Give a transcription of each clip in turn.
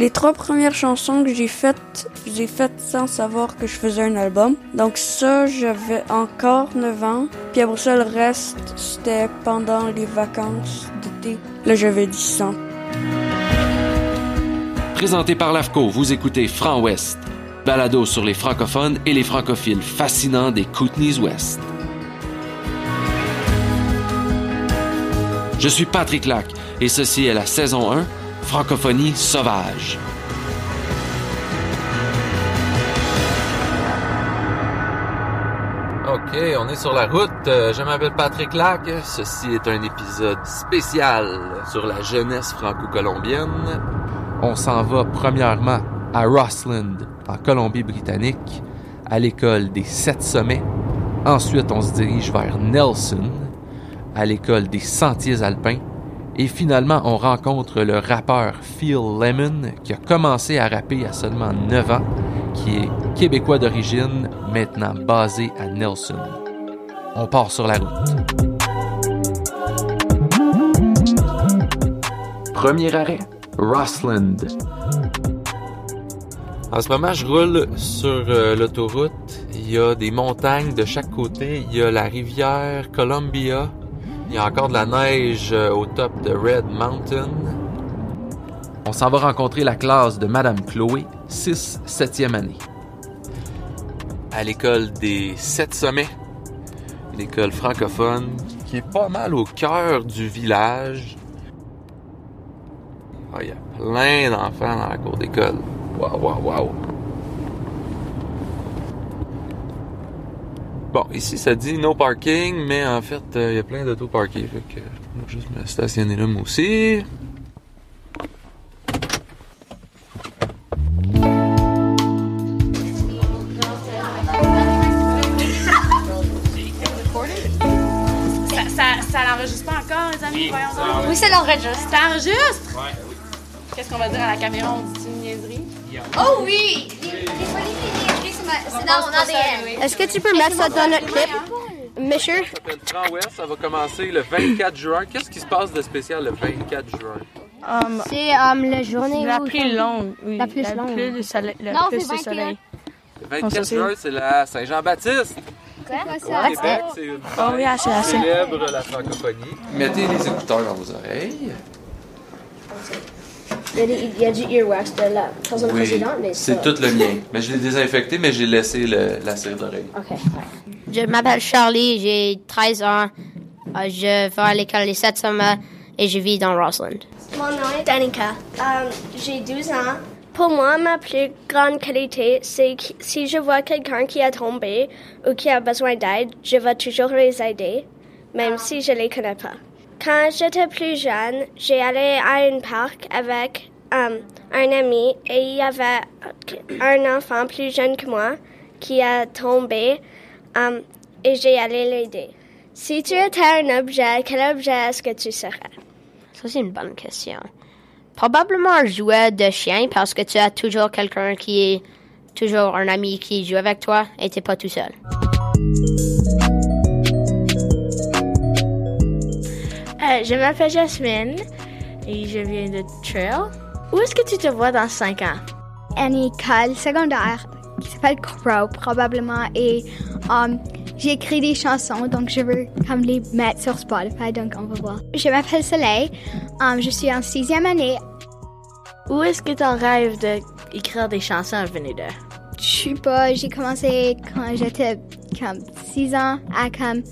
Les trois premières chansons que j'ai faites, j'ai faites sans savoir que je faisais un album. Donc ça, j'avais encore 9 ans. Puis après ça, le reste, c'était pendant les vacances d'été. Là, j'avais 10 ans. Présenté par l'AFCO, vous écoutez Franc Ouest, balado sur les francophones et les francophiles fascinants des Kootenays Ouest. Je suis Patrick Lac et ceci est la saison 1, Francophonie sauvage. OK, on est sur la route. Euh, Je m'appelle Patrick Lac. Ceci est un épisode spécial sur la jeunesse franco-colombienne. On s'en va premièrement à Rossland, en Colombie-Britannique, à l'école des Sept Sommets. Ensuite, on se dirige vers Nelson, à l'école des Sentiers Alpins. Et finalement, on rencontre le rappeur Phil Lemon, qui a commencé à rapper à seulement 9 ans, qui est québécois d'origine, maintenant basé à Nelson. On part sur la route. Premier arrêt, Rossland. En ce moment, je roule sur euh, l'autoroute. Il y a des montagnes de chaque côté. Il y a la rivière Columbia. Il y a encore de la neige euh, au top de Red Mountain. On s'en va rencontrer la classe de Madame Chloé, 6 7e année. À l'école des Sept Sommets, l'école francophone, qui est pas mal au cœur du village. Ah, Il y a plein d'enfants dans la cour d'école. Waouh, waouh, waouh. Bon, ici ça dit no parking, mais en fait, euh, il y a plein d'autos parkés. Fait que je vais juste me stationner là moi aussi. Ça, ça, ça l'enregistre pas encore, les amis? Voyons donc. Oui, ça l'enregistre. Ça enregistre? Qu'est-ce qu'on va dire à la caméra? On dit une niaiserie? Oh oui! Les, les folies des c'est ma- c'est dans mon ADN. Est-ce que tu peux mettre ça dans notre clip? Monsieur? Ça s'appelle Ouest, ça va commencer le 24 juin. Qu'est-ce qui se passe de spécial le 24 juin? C'est um, la journée La plus longue, oui. La plus longue. plus de soleil, le Non, plus c'est de soleil. Le 24 On s'assure. juin, c'est la Saint-Jean-Baptiste. Quoi, Au Québec, c'est une Oh oui, célèbre la francophonie. Mettez les écouteurs dans vos oreilles. Il y, a des- il y a du earwax de la personne précédente, mais c'est tout le mien. Mais je l'ai désinfecté, mais j'ai laissé le- la cire d'oreille. Ok. Je m'appelle Charlie, j'ai 13 ans. Euh, je vais à l'école des 7 sommets et je vis dans Rossland. Mon nom est Danica. Euh, J'ai 12 ans. Pour moi, ma plus grande qualité, c'est que si je vois quelqu'un qui a tombé ou qui a besoin d'aide, je vais toujours les aider, même si je les connais pas. Quand j'étais plus jeune, j'ai allé à un parc avec euh, un ami et il y avait un enfant plus jeune que moi qui a tombé euh, et j'ai allé l'aider. Si tu étais un objet, quel objet est-ce que tu serais? Ça, c'est une bonne question. Probablement un jouet de chien parce que tu as toujours quelqu'un qui est toujours un ami qui joue avec toi et t'es pas tout seul. Euh, je m'appelle Jasmine et je viens de Trail. Où est-ce que tu te vois dans 5 ans? une école secondaire qui s'appelle Crow probablement et um, j'ai écrit des chansons donc je veux comme les mettre sur Spotify donc on va voir. Je m'appelle Soleil, um, je suis en sixième année. Où est-ce que ton rêve d'écrire des chansons venait de? Je sais pas, j'ai commencé quand j'étais comme six ans à comme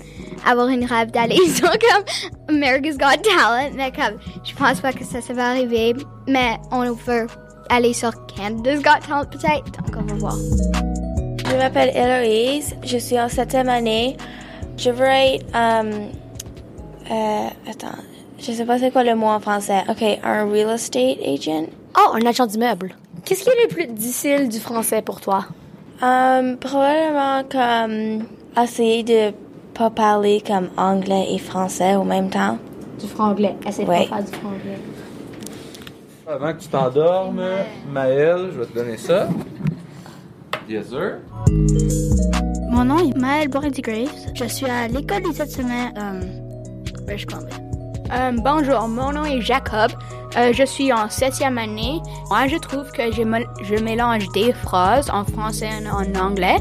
avoir une rêve d'aller sur comme America's Got Talent mais comme je pense pas que ça, ça va arriver mais on veut aller sur Canada's Got Talent peut-être donc on va voir. Je m'appelle Héloïse, je suis en septième année. Je veux être... Euh, euh, attends, je sais pas c'est quoi le mot en français. OK, un real estate agent? Oh, un agent d'immeuble. Qu'est-ce qui est le plus difficile du français pour toi? Um, probablement comme essayer de pas parler comme anglais et français au même temps. Du franglais. Essaye de Ouais. pas faire du franglais. Avant que tu t'endormes, Maël, je vais te donner ça. Yes, sir. Mon nom est Maëlle Bordy-Graves. Je suis à l'école des cette semaine, euh, British Columbia. Euh, bonjour, mon nom est Jacob. Euh, je suis en septième année. Moi, je trouve que je, je mélange des phrases en français et en anglais.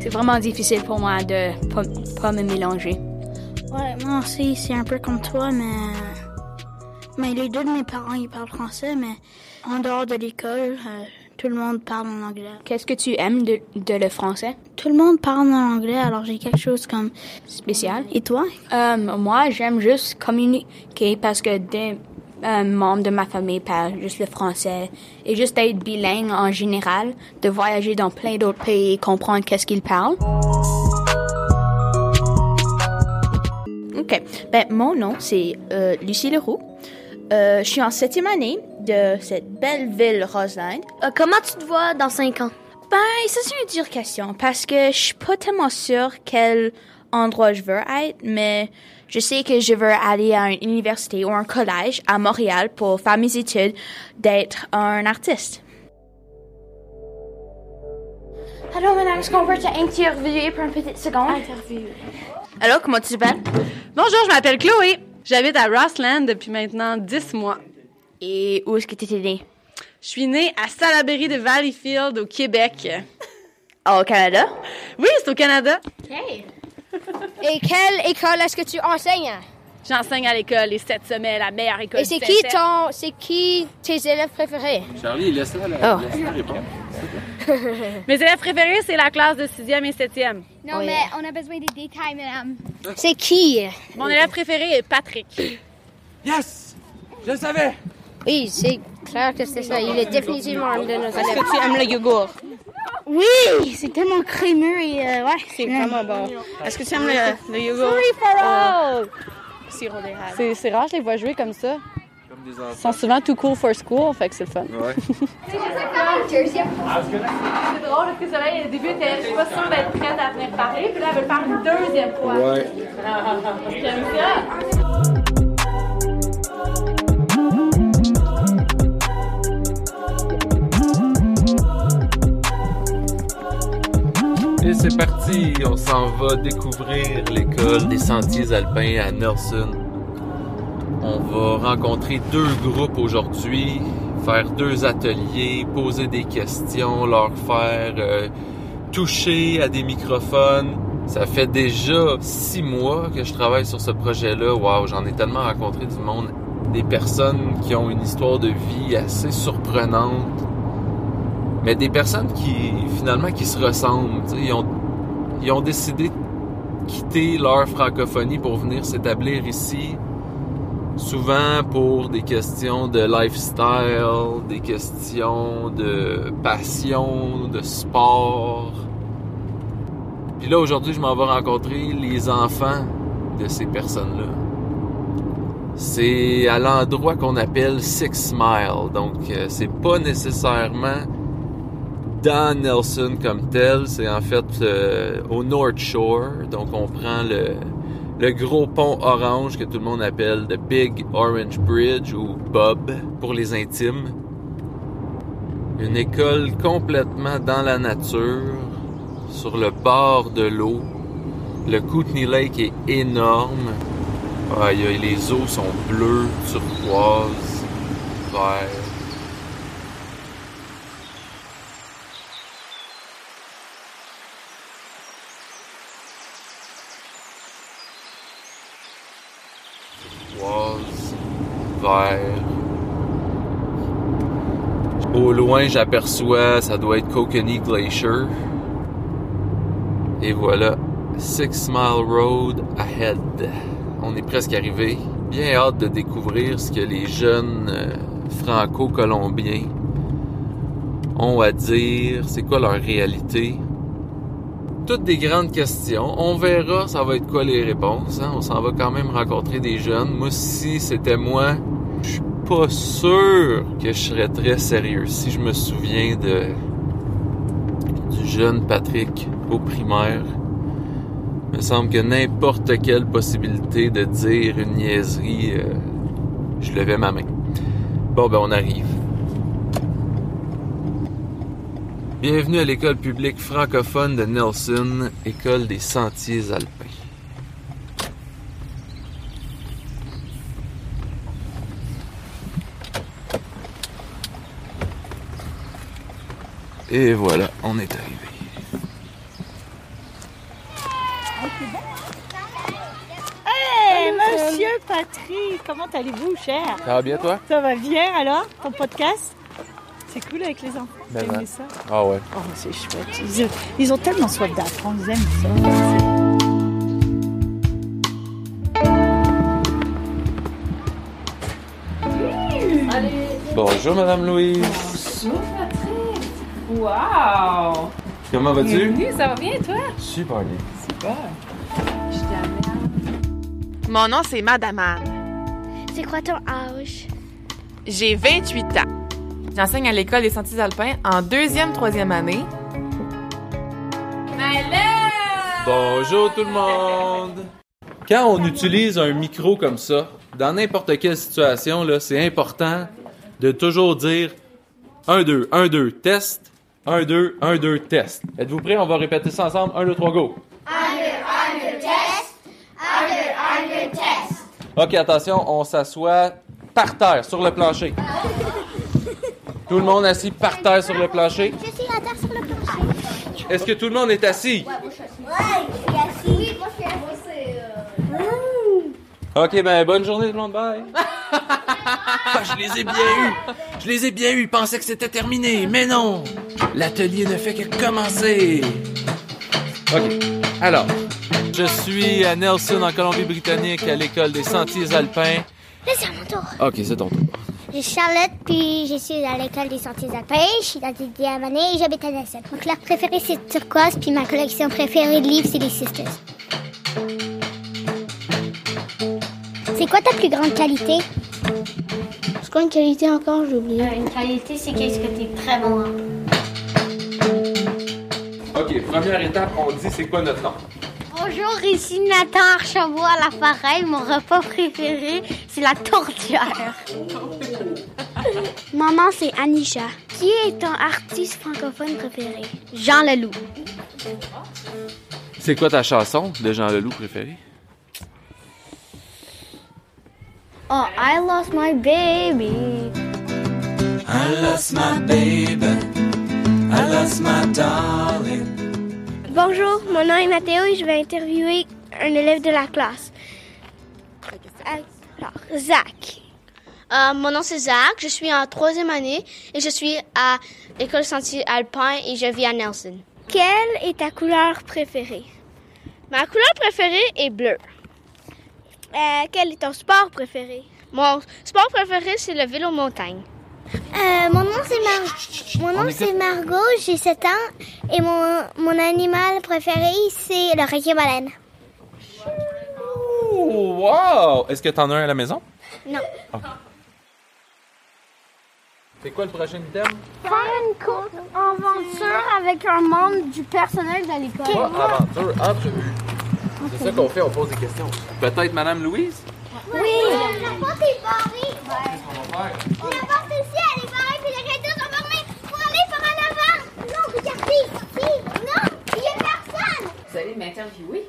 C'est vraiment difficile pour moi de pas, pas me mélanger. Ouais, moi aussi, c'est un peu comme toi, mais. Mais les deux de mes parents, ils parlent français, mais en dehors de l'école, euh, tout le monde parle en anglais. Qu'est-ce que tu aimes de, de le français? Tout le monde parle en anglais, alors j'ai quelque chose comme. Spécial. Et toi? Euh, moi, j'aime juste communiquer parce que des euh, membres de ma famille parlent juste le français et juste d'être bilingue en général, de voyager dans plein d'autres pays et comprendre qu'est-ce qu'ils parlent. OK. Ben, mon nom, c'est euh, Lucie Leroux. Euh, je suis en septième année de cette belle ville Roseland. Euh, comment tu te vois dans cinq ans? Ben, ça, c'est une dure question parce que je suis pas tellement sûre quel endroit je veux être, mais je sais que je veux aller à une université ou un collège à Montréal pour faire mes études d'être un artiste. Allô, madame, est-ce qu'on peut t'interviewer pour une petite seconde? Allô, comment tu t'appelles? Bonjour, je m'appelle Chloé. J'habite à Rossland depuis maintenant 10 mois. Et où est-ce que tu étais née? Je suis née à Salaberry de Valleyfield, au Québec. au Canada? Oui, c'est au Canada. Hey! Et quelle école est-ce que tu enseignes? J'enseigne à l'école les sept semaines, la meilleure école Et c'est du qui ton, c'est qui tes élèves préférés? Charlie, laisse-la la, Oh. laisse-la répondre. Mes élèves préférés, c'est la classe de sixième et septième. Non, mais on a besoin des détails, madame. C'est qui? Mon élève préféré est Patrick. Yes! Je le savais! Oui, c'est clair que c'est ça. Il est définitivement un de nos élèves. Est-ce que tu aimes le yogourt? Oui, c'est tellement crémeux et euh, ouais. C'est vraiment bon. Est-ce que tu aimes le, le yogourt? Free for all! C'est, rare, je les vois jouer comme ça. Ils sont souvent too cool for school, fait que c'est le fun. Ouais. C'est drôle parce que Soleil, au début, elle était pas sûre d'être prête à venir parler, puis là, elle veut le faire une deuxième fois. Ouais. J'aime ça. Parti, on s'en va découvrir l'école des sentiers alpins à Nelson. On va rencontrer deux groupes aujourd'hui, faire deux ateliers, poser des questions, leur faire euh, toucher à des microphones. Ça fait déjà six mois que je travaille sur ce projet-là. Waouh, j'en ai tellement rencontré du monde, des personnes qui ont une histoire de vie assez surprenante mais des personnes qui finalement qui se ressemblent. Ils ont, ils ont décidé de quitter leur francophonie pour venir s'établir ici, souvent pour des questions de lifestyle, des questions de passion, de sport. Puis là aujourd'hui, je m'en vais rencontrer les enfants de ces personnes-là. C'est à l'endroit qu'on appelle Six Mile, donc euh, c'est pas nécessairement dans Nelson comme tel, c'est en fait euh, au North Shore. Donc on prend le, gros pont orange que tout le monde appelle The Big Orange Bridge ou Bob pour les intimes. Une école complètement dans la nature, sur le bord de l'eau. Le Kootenay Lake est énorme. Les eaux sont bleues, turquoises, verts. turquoise, Au loin, j'aperçois, ça doit être Kokanee Glacier. Et voilà, Six Mile Road ahead. On est presque arrivé. Bien hâte de découvrir ce que les jeunes euh, franco-colombiens ont à dire, c'est quoi leur réalité? toutes des grandes questions. On verra ça va être quoi les réponses. hein? On s'en va quand même rencontrer des jeunes. Moi, si c'était moi, pas sûr que je serais très sérieux. Si je me souviens de du jeune Patrick au primaire, il me semble que n'importe quelle possibilité de dire une niaiserie, euh, je levais ma main. Bon, ben on arrive. Bienvenue à l'école publique francophone de Nelson, école des sentiers alpins. Et voilà, on est arrivé. Hey, monsieur Patrick, comment allez-vous, cher? Ça va bien, toi? Ça va bien, alors? Ton podcast? C'est cool avec les enfants. Ben, T'as aimé ben. ça? Ah ouais. Oh, c'est chouette. Ils, ils ont tellement soif d'apprendre, ils aiment ça. Bonjour, Madame Louise. Wow! Comment vas-tu? Bienvenue, ça va bien toi? Super bien. Super! Je t'amène. Mon nom, c'est Madame Anne. C'est quoi ton âge? J'ai 28 ans. J'enseigne à l'école des sentiers alpins en deuxième, troisième année. Bonjour tout le monde! Quand on utilise un micro comme ça, dans n'importe quelle situation, là, c'est important de toujours dire 1, 2, 1, 2, test, 1, 2, 1, 2, test. Êtes-vous prêts? On va répéter ça ensemble. 1, 2, 3, go! OK, attention, on s'assoit par terre, sur le plancher. Tout le monde assis par terre sur le plancher? Je suis à terre sur le plancher. Est-ce que tout le monde est assis? Ouais, je suis assis. Oui, moi je suis assis. OK, ben bonne journée tout le monde, bye! Ah, je les ai bien eus! Je les ai bien eus, ils pensaient que c'était terminé, mais non! L'atelier ne fait que commencer! OK, alors, je suis à Nelson, en Colombie-Britannique, à l'école des sentiers alpins. Là, c'est à mon tour. OK, c'est ton tour. Je suis Charlotte, puis je suis à l'école des sentiers alpins. Je suis dans des année et j'habite à Nelson. Mon couleur préférée, c'est turquoise, puis ma collection préférée de livres, c'est les Sisters. C'est quoi ta plus grande qualité? C'est quoi une qualité encore? J'ai oublié. une qualité, c'est qu'est-ce que tu es très bon OK, première étape, on dit c'est quoi notre nom? Bonjour, ici Nathan Archambault à l'appareil. Mon repas préféré, c'est la tourtière. Maman, c'est Anisha. Qui est ton artiste francophone préféré? Jean Leloup. C'est quoi ta chanson de Jean Leloup préférée? Oh, I lost my baby. I lost my baby. I lost my darling. Bonjour, mon nom est Mathéo et je vais interviewer un élève de la classe. Alors, Zach. Euh, mon nom c'est Zach, je suis en troisième année et je suis à l'école sentier alpin et je vis à Nelson. Quelle est ta couleur préférée? Ma couleur préférée est bleue. Euh, quel est ton sport préféré? Mon sport préféré c'est le vélo montagne. Euh, mon nom c'est Mar- mon On nom c'est Margot, j'ai 7 ans et mon, mon animal préféré c'est le requin baleine. Oh, wow! Est-ce que t'en as un à la maison? Non. OK. C'est quoi le prochain item? Faire une courte aventure avec un membre du personnel de l'école. Aventure, entrevue. C'est ça qu'on fait, on pose des questions. Peut-être Madame Louise? Oui. La porte est barrée. La porte ici, elle est barrée, puis les rideaux sont fermés. Faut aller par en avant. Non, regardez ici. Non, il n'y a personne. Vous allez m'interviewer?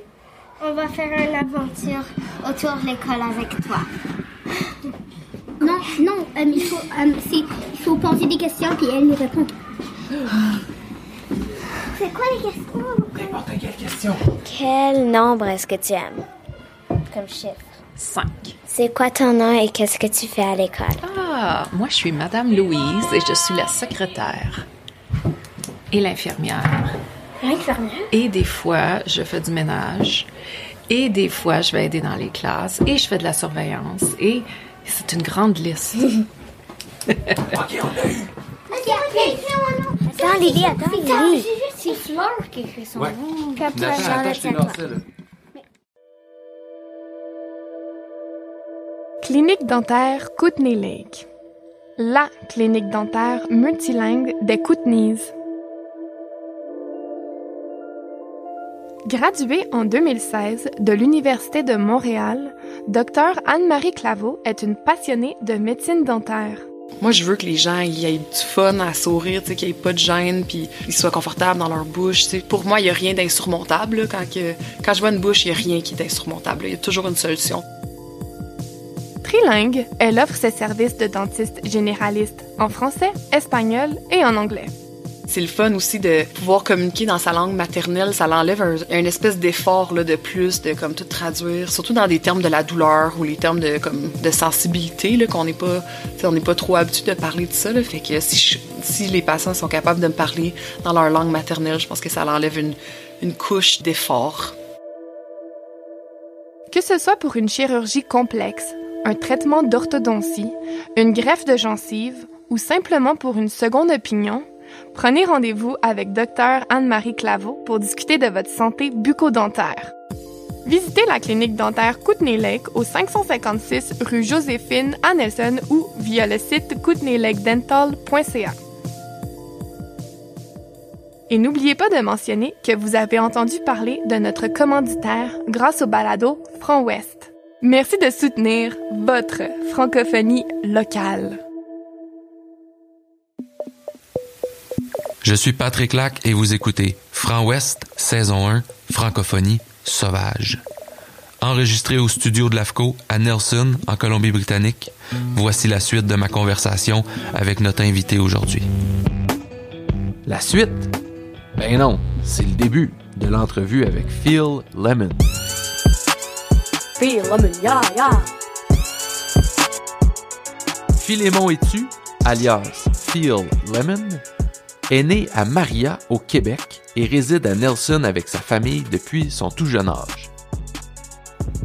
On va faire une aventure autour de l'école avec toi. Non, non, euh, il, faut, euh, c'est- il faut poser des questions puis elle y répond. C'est quoi les questions? N'importe quelle question. Quel nombre est-ce que tu aimes? Comme chiffre? Cinq. C'est quoi ton nom et qu'est-ce que tu fais à l'école? Ah, moi je suis Madame Louise et je suis la secrétaire et l'infirmière. L'infirmière? Et des fois, je fais du ménage. Et des fois, je vais aider dans les classes. Et je fais de la surveillance. Et c'est une grande liste. OK, on l'a eu. Attends, Lily, attends, Lily. C'est Fleur qui écrit son Ouais. nom. Clinique dentaire Kootenay Lake. La clinique dentaire multilingue des Kootenays. Graduée en 2016 de l'Université de Montréal, Dr Anne-Marie Claveau est une passionnée de médecine dentaire. Moi, je veux que les gens aient du fun à sourire, tu sais, qu'il n'y ait pas de gêne, puis ils soient confortables dans leur bouche. Pour moi, il n'y a rien d'insurmontable. Quand, quand je vois une bouche, il n'y a rien qui est insurmontable. Il y a toujours une solution. Trilingue, elle offre ses services de dentiste généraliste en français, espagnol et en anglais. C'est le fun aussi de pouvoir communiquer dans sa langue maternelle. Ça l'enlève un, espèce d'effort là, de plus, de comme tout traduire, surtout dans des termes de la douleur ou les termes de comme de sensibilité là, qu'on n'est pas, on n'est pas trop habitué de parler de ça. Fait que si, si les patients sont capables de me parler dans leur langue maternelle, je pense que ça l'enlève une, une couche d'effort. Que ce soit pour une chirurgie complexe, un traitement d'orthodontie, une greffe de gencive ou simplement pour une seconde opinion, prenez rendez-vous avec Dr Anne-Marie Claveau pour discuter de votre santé bucco-dentaire. Visitez la clinique dentaire Kootenay Lake au 556 rue Joséphine à ou via le site kootenaylakedental.ca. Et n'oubliez pas de mentionner que vous avez entendu parler de notre commanditaire grâce au balado Front Ouest. Merci de soutenir votre francophonie locale. Je suis Patrick Lac et vous écoutez Franc Ouest, saison 1, Francophonie sauvage. Enregistré au studio de l'AFCO à Nelson, en Colombie-Britannique, voici la suite de ma conversation avec notre invité aujourd'hui. La suite? Ben non, c'est le début de l'entrevue avec Phil Lemon. Phil Lemon, yeah, yeah. Philémon Etu, alias Phil Lemon, est né à Maria, au Québec, et réside à Nelson avec sa famille depuis son tout jeune âge.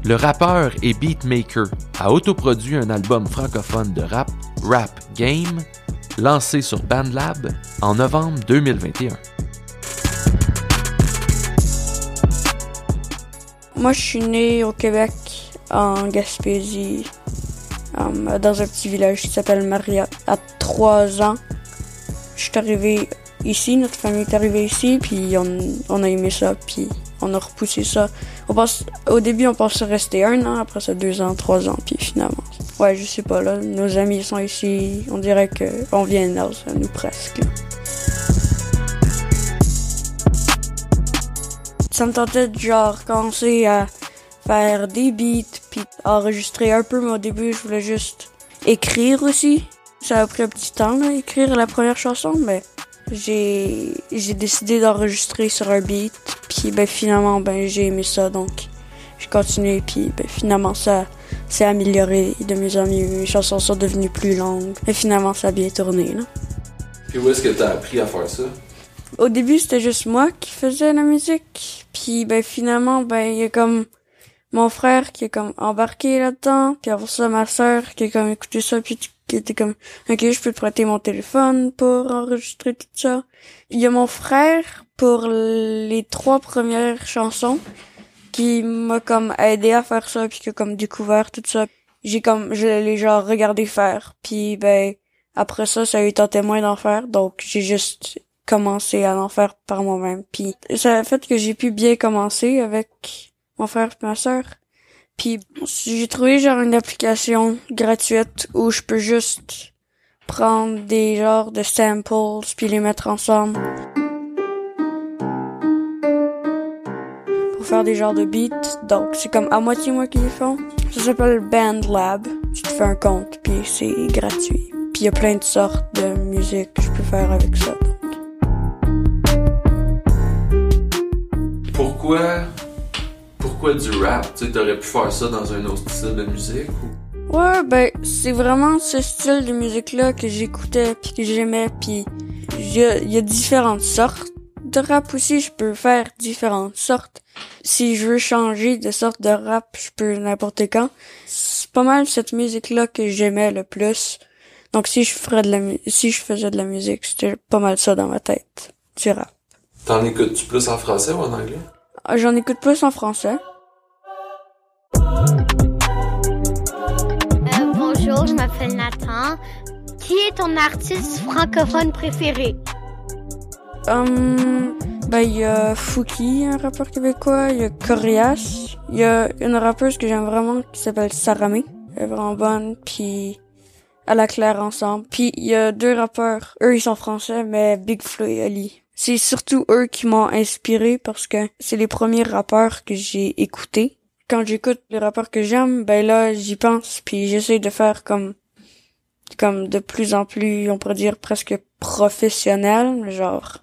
Le rappeur et beatmaker a autoproduit un album francophone de rap, Rap Game, lancé sur BandLab en novembre 2021. Moi, je suis né au Québec, en Gaspésie, euh, dans un petit village qui s'appelle Maria. À trois ans, je suis arrivé ici, notre famille est arrivée ici, puis on, a aimé ça, puis on a repoussé ça. On pense, au début, on pensait rester un an, après ça deux ans, trois ans, puis finalement. Ouais, je sais pas, là, nos amis sont ici, on dirait que on vient Nelson, nous presque. là. Ça me tentait de genre commencer à faire des beats puis enregistrer un peu, mais au début je voulais juste écrire aussi. Ça a pris un petit temps là, écrire la première chanson, mais j'ai décidé d'enregistrer sur un beat puis ben finalement ben j'ai aimé ça donc j'ai continué puis ben finalement ça s'est amélioré de mes amis mes chansons sont devenues plus longues et finalement ça a bien tourné là. Puis où est-ce que tu as appris à faire ça? Au début, c'était juste moi qui faisais la musique. Puis ben finalement, ben il y a comme mon frère qui est comme embarqué là-dedans. Puis après ça, ma sœur qui a comme écouté ça puis qui était comme ok, je peux te prêter mon téléphone pour enregistrer tout ça. Il y a mon frère pour les trois premières chansons qui m'a comme aidé à faire ça puis qui a comme découvert tout ça. J'ai comme je l'ai genre regardé faire. Puis ben après ça, ça a eu tenté moins d'en faire, donc j'ai juste commencé à en faire par moi-même. Puis ça a fait que j'ai pu bien commencer avec mon frère et ma sœur. Puis j'ai trouvé genre une application gratuite où je peux juste prendre des genres de samples puis les mettre ensemble. Pour faire des genres de beats. Donc c'est comme à moitié moi qui les font. Ça s'appelle BandLab. Tu te fais un compte puis c'est gratuit. Puis il y a plein de sortes de musique que je peux faire avec ça. Pourquoi, pourquoi du rap? Tu t'aurais pu faire ça dans un autre style de musique ou? Ouais, ben c'est vraiment ce style de musique-là que j'écoutais puis que j'aimais. Puis il y a, il y a différentes sortes de rap aussi. Je peux faire différentes sortes. Si je veux changer de sorte de rap, je peux n'importe quand. C'est pas mal cette musique-là que j'aimais le plus. Donc si je ferais de la si je faisais de la musique, c'était pas mal ça dans ma tête. Du rap. T'en écoutes-tu plus en français ou en anglais? Ah, J'en écoute plus en français. Je m'appelle Nathan. Qui est ton artiste francophone préféré? Hum, ben, il y a Fouki, un rappeur québécois. Il y a Corias. Il y a une rappeuse que j'aime vraiment qui s'appelle Saramé. Elle est vraiment bonne. Puis, à la claire ensemble. Puis, il y a deux rappeurs. Eux, ils sont français, mais Big Flo et Ali. C'est surtout eux qui m'ont inspiré parce que c'est les premiers rappeurs que j'ai écoutés. Quand j'écoute les rappeurs que j'aime, ben là, j'y pense. Puis, j'essaie de faire comme comme de plus en plus, on pourrait dire presque professionnel, genre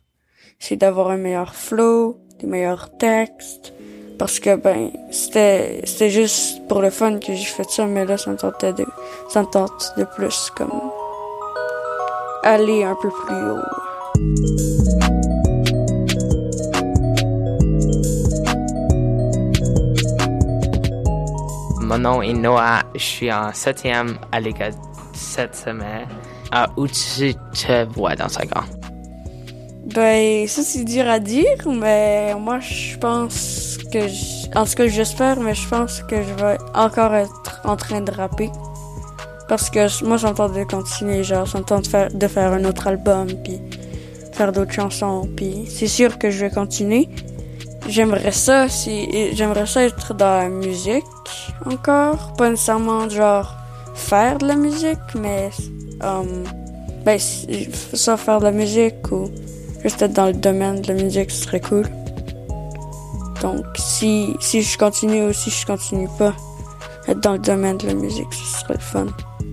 c'est d'avoir un meilleur flow, des meilleurs textes, parce que ben c'était c'était juste pour le fun que j'ai fait ça, mais là ça de ça me tente de plus comme aller un peu plus haut. Mon nom est Noah, je suis en septième à l'école cette semaine. Ah, où tu te vois dans cinq ans? Ben ça c'est dur à dire, mais moi je pense que en tout cas j'espère, mais je pense que je vais encore être en train de rapper. Parce que moi, tente de continuer, genre, tente de faire, de faire un autre album, puis faire d'autres chansons, puis c'est sûr que je vais continuer. J'aimerais ça, si, j'aimerais ça être dans la musique encore, pas nécessairement genre faire de la musique, mais um, ben ça faire de la musique ou juste être dans le domaine de la musique, ce serait cool. Donc si si je continue ou si je continue pas, être dans le domaine de la musique, ce serait le fun.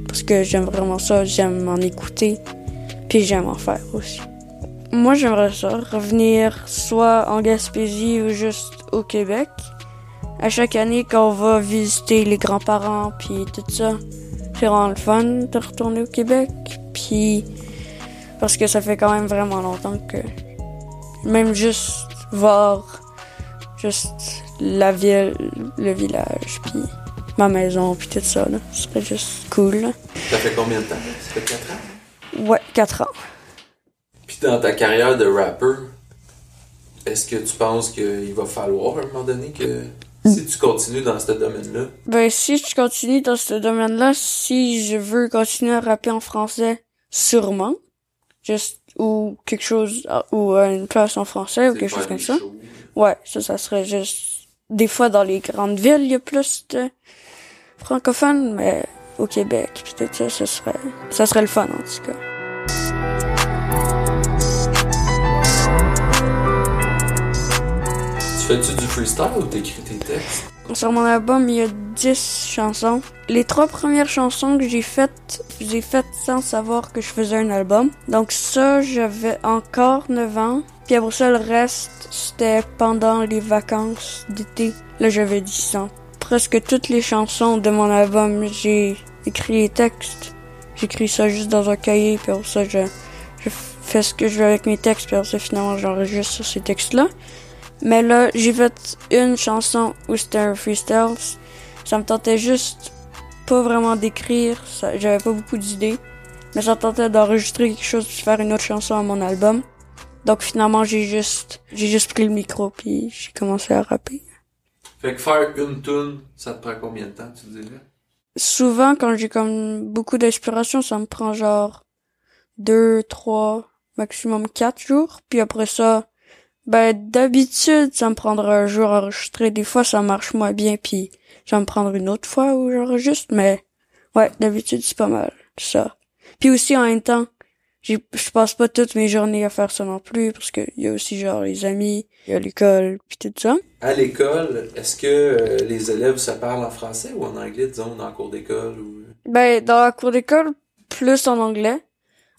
Parce que j'aime vraiment ça, j'aime en écouter, puis j'aime en faire aussi. Moi, j'aimerais ça, revenir soit en Gaspésie ou juste au Québec. À chaque année, quand on va visiter les grands-parents, puis tout ça, c'est vraiment le fun de retourner au Québec. Puis, parce que ça fait quand même vraiment longtemps que, même juste voir juste la ville, le village, puis ma maison, puis tout ça, là, ce serait juste cool. là. Ça fait combien de temps? Ça fait 4 ans? Ouais, 4 ans. Puis dans ta carrière de rappeur, est-ce que tu penses qu'il va falloir à un moment donné que si tu continues dans ce domaine-là, Ben, si je continue dans ce domaine-là, si je veux continuer à rapper en français, sûrement. Juste, ou quelque chose, ah, ou euh, une classe en français, ou quelque chose comme ça. Ouais, ça, ça serait juste, des fois dans les grandes villes, il y a plus de francophones, mais au Québec, ça, ça serait, ça serait le fun, en tout cas. Fais-tu du freestyle ou t'écris tes textes? Sur mon album, il y a 10 chansons. Les trois premières chansons que j'ai faites, j'ai faites sans savoir que je faisais un album. Donc ça, j'avais encore 9 ans. Puis après ça, le reste, c'était pendant les vacances d'été. Là, j'avais 10 ans. Presque toutes les chansons de mon album, j'ai écrit les textes. J'écris ça juste dans un cahier, puis après ça, je, je fais ce que je veux avec mes textes, puis après ça, finalement, j'enregistre sur ces textes-là. Mais là, j'ai fait une chanson où c'était un freestyle. Ça me tentait juste pas vraiment d'écrire. J'avais pas beaucoup d'idées. Mais ça me tentait d'enregistrer quelque chose puis faire une autre chanson à mon album. Donc finalement, j'ai juste, j'ai juste pris le micro puis j'ai commencé à rapper. Fait que faire une tune, ça te prend combien de temps, tu dirais? Souvent, quand j'ai comme beaucoup d'inspiration, ça me prend genre deux, trois, maximum quatre jours. Puis après ça, ben d'habitude, ça me prendra un jour à enregistrer. Des fois, ça marche moins bien, puis ça me prendre une autre fois où j'enregistre. Mais ouais, d'habitude, c'est pas mal ça. Puis aussi, en même temps, je passe pas toutes mes journées à faire ça non plus, parce que il y a aussi genre les amis, il y a l'école, puis tout ça. À l'école, est-ce que euh, les élèves se parlent en français ou en anglais, disons, dans le cours d'école ou... Ben, dans la cour d'école, plus en anglais.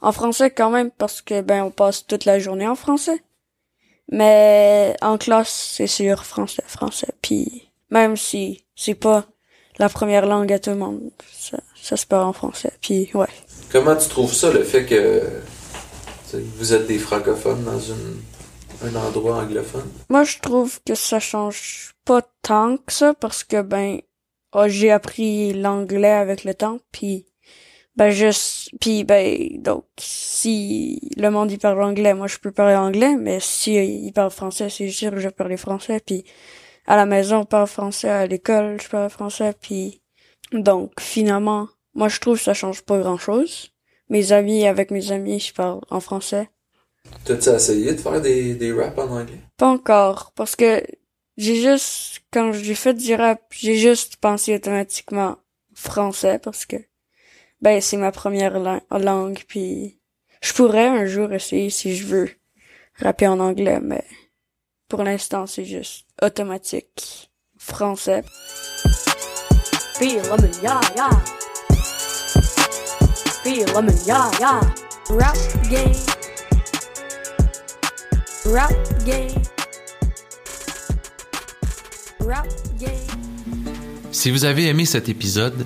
En français quand même, parce que ben on passe toute la journée en français. Mais en classe, c'est sûr, français, français. Puis même si c'est pas la première langue à tout le monde, ça, ça se parle en français. Puis ouais. Comment tu trouves ça, le fait que vous êtes des francophones dans une, un endroit anglophone? Moi, je trouve que ça change pas tant que ça, parce que ben, oh, j'ai appris l'anglais avec le temps, puis Ben juste puis ben donc si le monde il parle anglais, moi je peux parler anglais, mais si euh, il parle français, c'est sûr que je vais parler français puis à la maison on parle français, à l'école je parle français puis donc finalement moi je trouve que ça change pas grand-chose. Mes amis avec mes amis, je parle en français. T'as-tu essayé de faire des, des raps en anglais? Pas encore parce que j'ai juste quand j'ai fait du rap, j'ai juste pensé automatiquement français parce que ben c'est ma première la- langue puis je pourrais un jour essayer si je veux rapper en anglais mais pour l'instant c'est juste automatique français. Rap game. Rap game. Rap game. Si vous avez aimé cet épisode,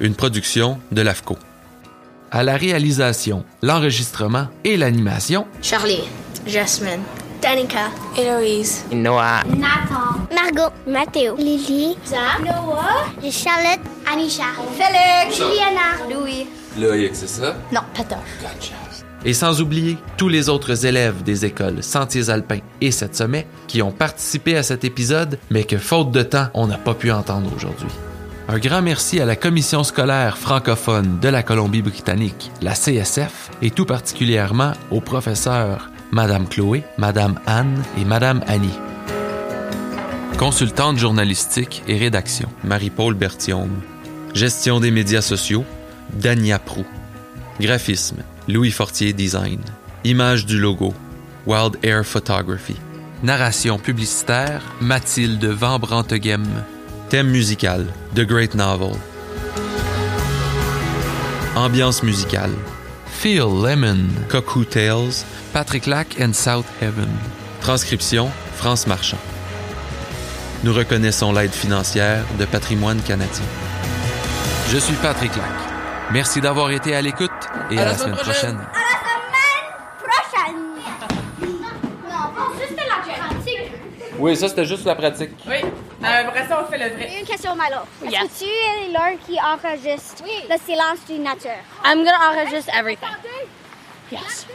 une production de l'AFCO. À la réalisation, l'enregistrement et l'animation, Charlie. Jasmine. Danica. Héloïse. Noah. Nathan. Margot. Mathéo. Lily. Zach. Noah. Charlotte. Anisha. Félix. Juliana. Louis. Loïc, c'est ça? Non, Patoche. Et sans oublier tous les autres élèves des écoles Sentiers Alpins et Sept Sommets qui ont participé à cet épisode, mais que faute de temps, on n'a pas pu entendre aujourd'hui. Un grand merci à la Commission scolaire francophone de la Colombie-Britannique, la CSF, et tout particulièrement aux professeurs Madame Chloé, Madame Anne et Madame Annie. Consultante journalistique et rédaction, Marie-Paul Berthiaume. Gestion des médias sociaux, Dania Prou. Graphisme, Louis Fortier Design. Image du logo, Wild Air Photography. Narration publicitaire, Mathilde Van Branteghem. Thème musical, The Great Novel. Ambiance musicale, Feel Lemon, Cuckoo Tales, Patrick Lac and South Heaven. Transcription, France Marchand. Nous reconnaissons l'aide financière de Patrimoine canadien. Je suis Patrick Lac. Merci d'avoir été à l'écoute et à, la, semaine prochaine. Oui, ça c'était juste la pratique. Oui. Après ça, on fait le vrai. Une question, Malo. Est-ce que tu es l'heure qui enregistre le silence du nature? I'm gonna enregistre everything. Yes.